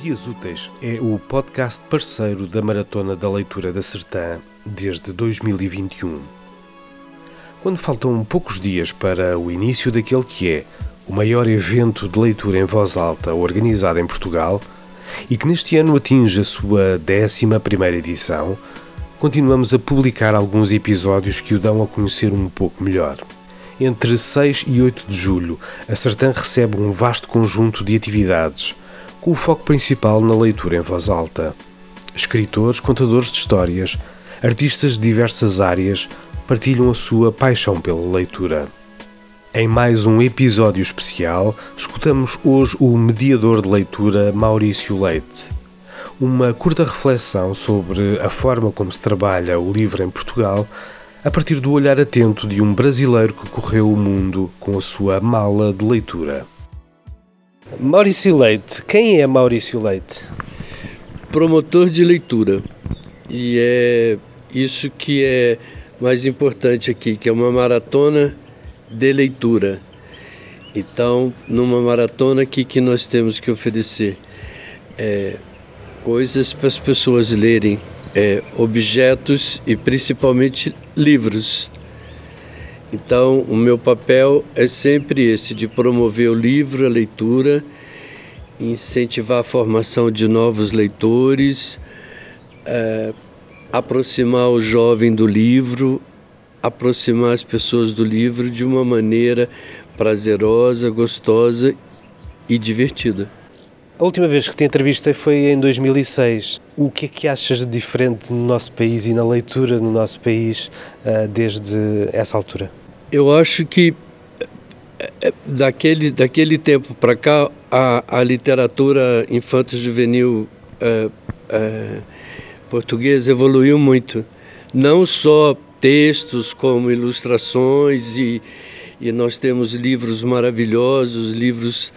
Dias Úteis é o podcast parceiro da Maratona da Leitura da Sertã desde 2021. Quando faltam poucos dias para o início daquele que é o maior evento de leitura em voz alta organizado em Portugal e que neste ano atinge a sua 11 edição, continuamos a publicar alguns episódios que o dão a conhecer um pouco melhor. Entre 6 e 8 de julho, a Sertã recebe um vasto conjunto de atividades com o foco principal na leitura em voz alta. Escritores, contadores de histórias, artistas de diversas áreas partilham a sua paixão pela leitura. Em mais um episódio especial, escutamos hoje o mediador de leitura Maurício Leite. Uma curta reflexão sobre a forma como se trabalha o livro em Portugal a partir do olhar atento de um brasileiro que correu o mundo com a sua mala de leitura. Maurício Leite, quem é Maurício Leite? Promotor de leitura. E é isso que é mais importante aqui, que é uma maratona de leitura. Então, numa maratona, o que, que nós temos que oferecer? É, coisas para as pessoas lerem, é, objetos e principalmente livros. Então, o meu papel é sempre esse, de promover o livro, a leitura, incentivar a formação de novos leitores, é, aproximar o jovem do livro, aproximar as pessoas do livro de uma maneira prazerosa, gostosa e divertida. A última vez que te entrevistei foi em 2006. O que é que achas de diferente no nosso país e na leitura no nosso país uh, desde essa altura? Eu acho que eh, eh, daquele, daquele tempo para cá a, a literatura infanto-juvenil uh, uh, portuguesa evoluiu muito. Não só textos como ilustrações e, e nós temos livros maravilhosos, livros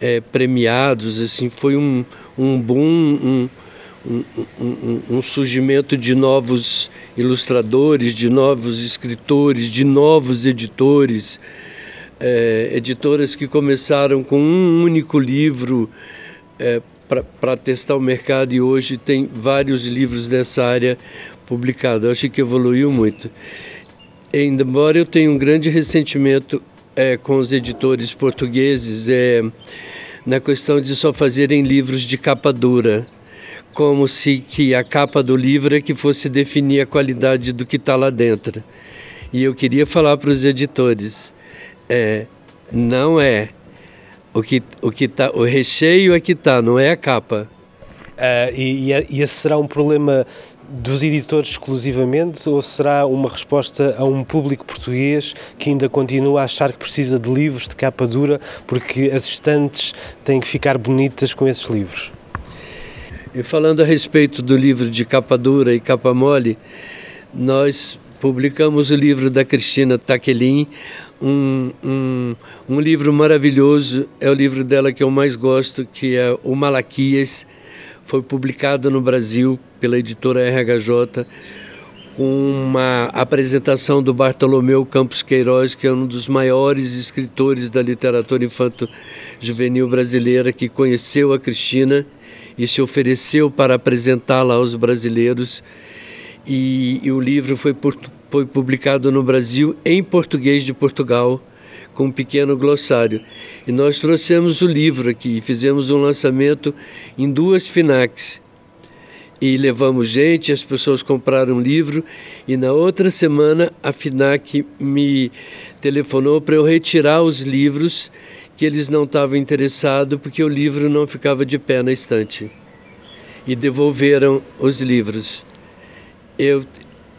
é, premiados, assim, foi um, um boom, um, um, um, surgimento de novos ilustradores, de novos escritores, de novos editores, é, editoras que começaram com um único livro é, para testar o mercado e hoje tem vários livros dessa área publicados. Acho que evoluiu muito. Embora eu tenha um grande ressentimento é, com os editores portugueses é, na questão de só fazerem livros de capa dura, como se que a capa do livro é que fosse definir a qualidade do que está lá dentro. E eu queria falar para os editores, é, não é o que o que tá, o recheio é que está, não é a capa. Uh, e, e, esse será um problema dos editores exclusivamente ou será uma resposta a um público português que ainda continua a achar que precisa de livros de capa dura porque as estantes têm que ficar bonitas com esses livros? E falando a respeito do livro de capa dura e capa mole, nós publicamos o livro da Cristina Taquelin, um, um, um livro maravilhoso, é o livro dela que eu mais gosto, que é o Malaquias, foi publicado no Brasil pela editora RHJ com uma apresentação do Bartolomeu Campos Queiroz, que é um dos maiores escritores da literatura infanto-juvenil brasileira, que conheceu a Cristina e se ofereceu para apresentá-la aos brasileiros. E, e o livro foi, foi publicado no Brasil em português de Portugal com um pequeno glossário. E nós trouxemos o livro aqui, fizemos um lançamento em duas FINACs. E levamos gente, as pessoas compraram o livro, e na outra semana a FINAC me telefonou para eu retirar os livros que eles não estavam interessados porque o livro não ficava de pé na estante. E devolveram os livros. Eu,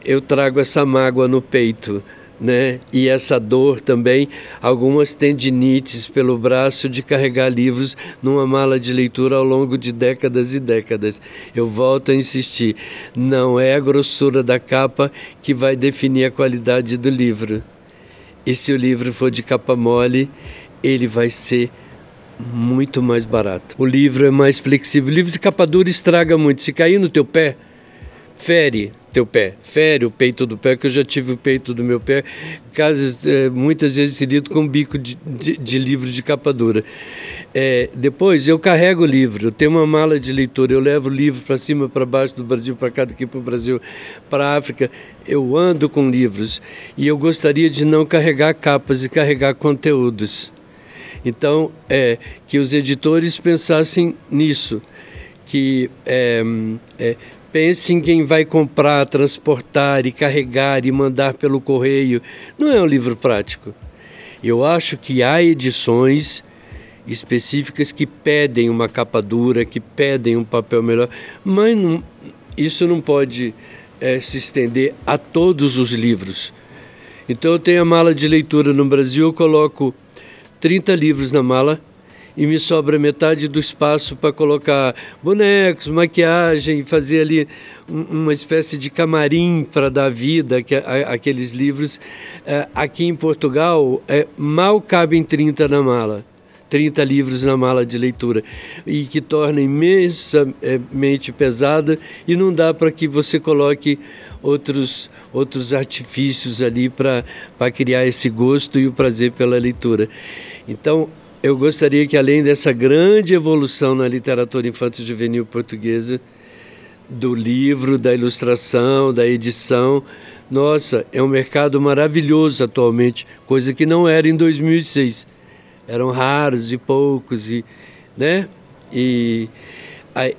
eu trago essa mágoa no peito né? E essa dor também, algumas tendinites pelo braço de carregar livros numa mala de leitura ao longo de décadas e décadas. Eu volto a insistir, não é a grossura da capa que vai definir a qualidade do livro. E se o livro for de capa mole, ele vai ser muito mais barato. O livro é mais flexível. O livro de capa dura estraga muito. Se cair no teu pé, fere teu pé, fere o peito do pé, que eu já tive o peito do meu pé, casos, é, muitas vezes ferido com bico de, de, de livro de capa dura. É, depois eu carrego o livro, eu tenho uma mala de leitura, eu levo o livro para cima, para baixo do Brasil, para cá, daqui para o Brasil, para a África. Eu ando com livros e eu gostaria de não carregar capas e carregar conteúdos. Então, é, que os editores pensassem nisso, que é, é, pensem quem vai comprar, transportar e carregar e mandar pelo correio. Não é um livro prático. Eu acho que há edições específicas que pedem uma capa dura, que pedem um papel melhor, mas não, isso não pode é, se estender a todos os livros. Então eu tenho a mala de leitura no Brasil, eu coloco 30 livros na mala e me sobra metade do espaço para colocar bonecos, maquiagem, fazer ali uma espécie de camarim para dar vida àqueles livros. É, aqui em Portugal, é, mal cabem 30 na mala. 30 livros na mala de leitura e que torna imensamente pesada e não dá para que você coloque outros, outros artifícios ali para criar esse gosto e o prazer pela leitura. Então, eu gostaria que, além dessa grande evolução na literatura infanto-juvenil portuguesa, do livro, da ilustração, da edição, nossa, é um mercado maravilhoso atualmente, coisa que não era em 2006 eram raros e poucos e né? E é,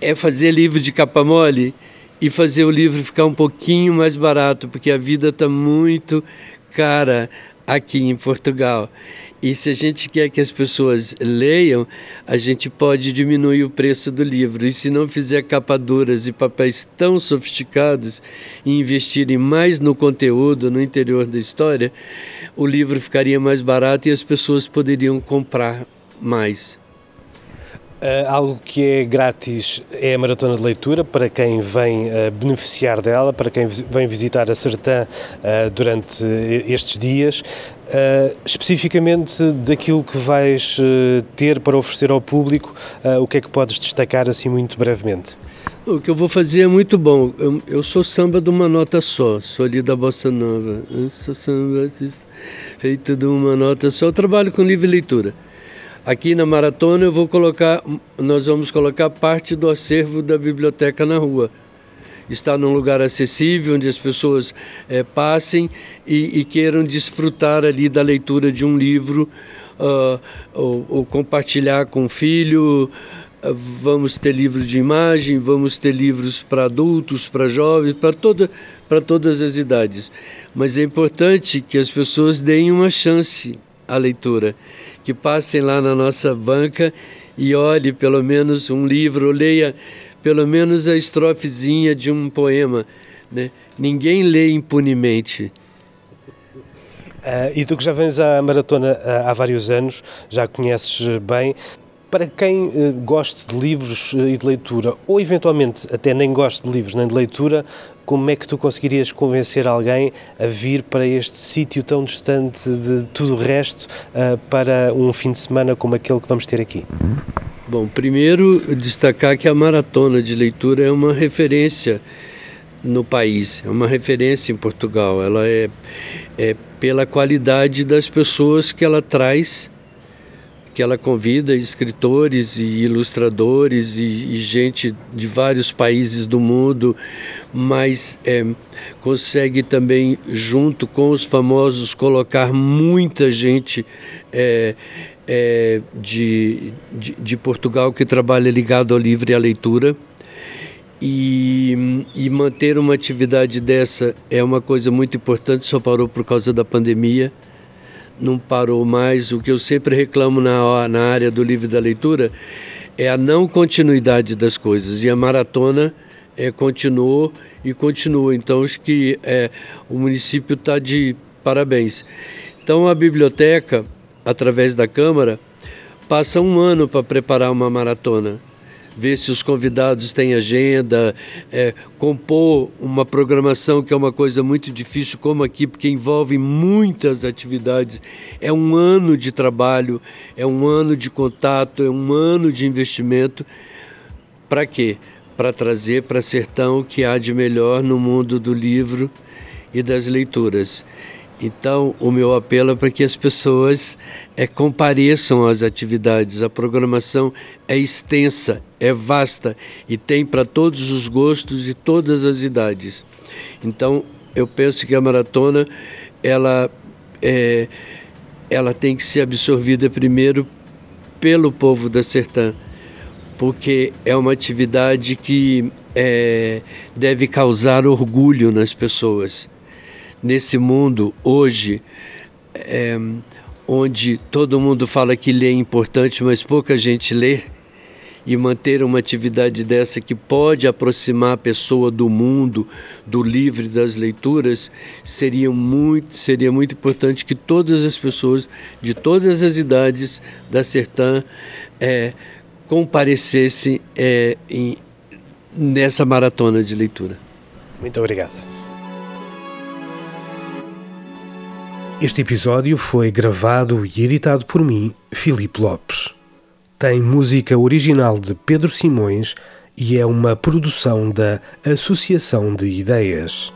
é fazer livro de capa mole e fazer o livro ficar um pouquinho mais barato porque a vida está muito cara aqui em Portugal e se a gente quer que as pessoas leiam, a gente pode diminuir o preço do livro. E se não fizer capaduras e papéis tão sofisticados e investirem mais no conteúdo, no interior da história, o livro ficaria mais barato e as pessoas poderiam comprar mais. Uh, algo que é grátis é a maratona de leitura para quem vem uh, beneficiar dela, para quem vem visitar a Sertã uh, durante estes dias. especificamente daquilo que vais ter para oferecer ao público, o que é que podes destacar assim muito brevemente? O que eu vou fazer é muito bom. Eu, eu sou samba de uma nota só, sou ali da Bossa Nova. Eu sou samba feito de uma nota só. Eu trabalho com livre leitura. Aqui na maratona eu vou colocar, nós vamos colocar parte do acervo da biblioteca na rua. Está num lugar acessível, onde as pessoas é, passem e, e, queiram desfrutar ali da leitura de um livro, uh, ou, ou, compartilhar com o filho. Uh, vamos ter livros de imagem, vamos ter livros para adultos, para jovens, para toda, para todas as idades. Mas é importante que as pessoas deem uma chance à leitura que passem lá na nossa banca e olhe pelo menos um livro, leia pelo menos a estrofezinha de um poema. Né? Ninguém lê impunemente. Uh, e tu que já vens à maratona uh, há vários anos, já conheces bem, para quem uh, de livros e de leitura, ou eventualmente até nem goste de livros nem de leitura, como é que tu conseguirias convencer alguém a vir para este sítio tão distante de tudo o resto uh, para um fim de semana como aquele que vamos ter aqui? Bom, primeiro destacar que a maratona de leitura é uma referência no país, é uma referência em Portugal. Ela é, é pela qualidade das pessoas que ela traz que ela convida escritores e ilustradores e, e gente de vários países do mundo, mas é, consegue também, junto com os famosos, colocar muita gente é, é, de, de, de, Portugal que trabalha ligado ao livro e à leitura. E, e manter uma atividade dessa é uma coisa muito importante, só parou por causa da pandemia não parou mais. O que eu sempre reclamo na, na área do livro da leitura é a não continuidade das coisas. E a maratona é, continuou e continua. Então, acho que é, o município está de parabéns. Então, a biblioteca, através da Câmara, passa um ano para preparar uma maratona ver se os convidados têm agenda, é, compor uma programação que é uma coisa muito difícil, como aqui, porque envolve muitas atividades. É um ano de trabalho, é um ano de contato, é um ano de investimento. Para quê? para trazer para Sertão o que há de melhor no mundo do livro e das leituras. Então, o meu apelo é para que as pessoas é, compareçam às atividades. A programação é extensa, é vasta e tem para todos os gostos e todas as idades. Então, eu penso que a maratona ela, é, ela tem que ser absorvida primeiro pelo povo da Sertã, porque é uma atividade que é, deve causar orgulho nas pessoas nesse mundo hoje, é, onde todo mundo fala que ler é importante, mas pouca gente lê, e manter uma atividade dessa que pode aproximar a pessoa do mundo, do livre das leituras, seria muito, seria muito importante que todas as pessoas de todas as idades da Sertã é, comparecessem é, em, nessa maratona de leitura. Muito obrigado. Este episódio foi gravado e editado por mim, Filipe Lopes. Tem música original de Pedro Simões e é uma produção da Associação de Ideias.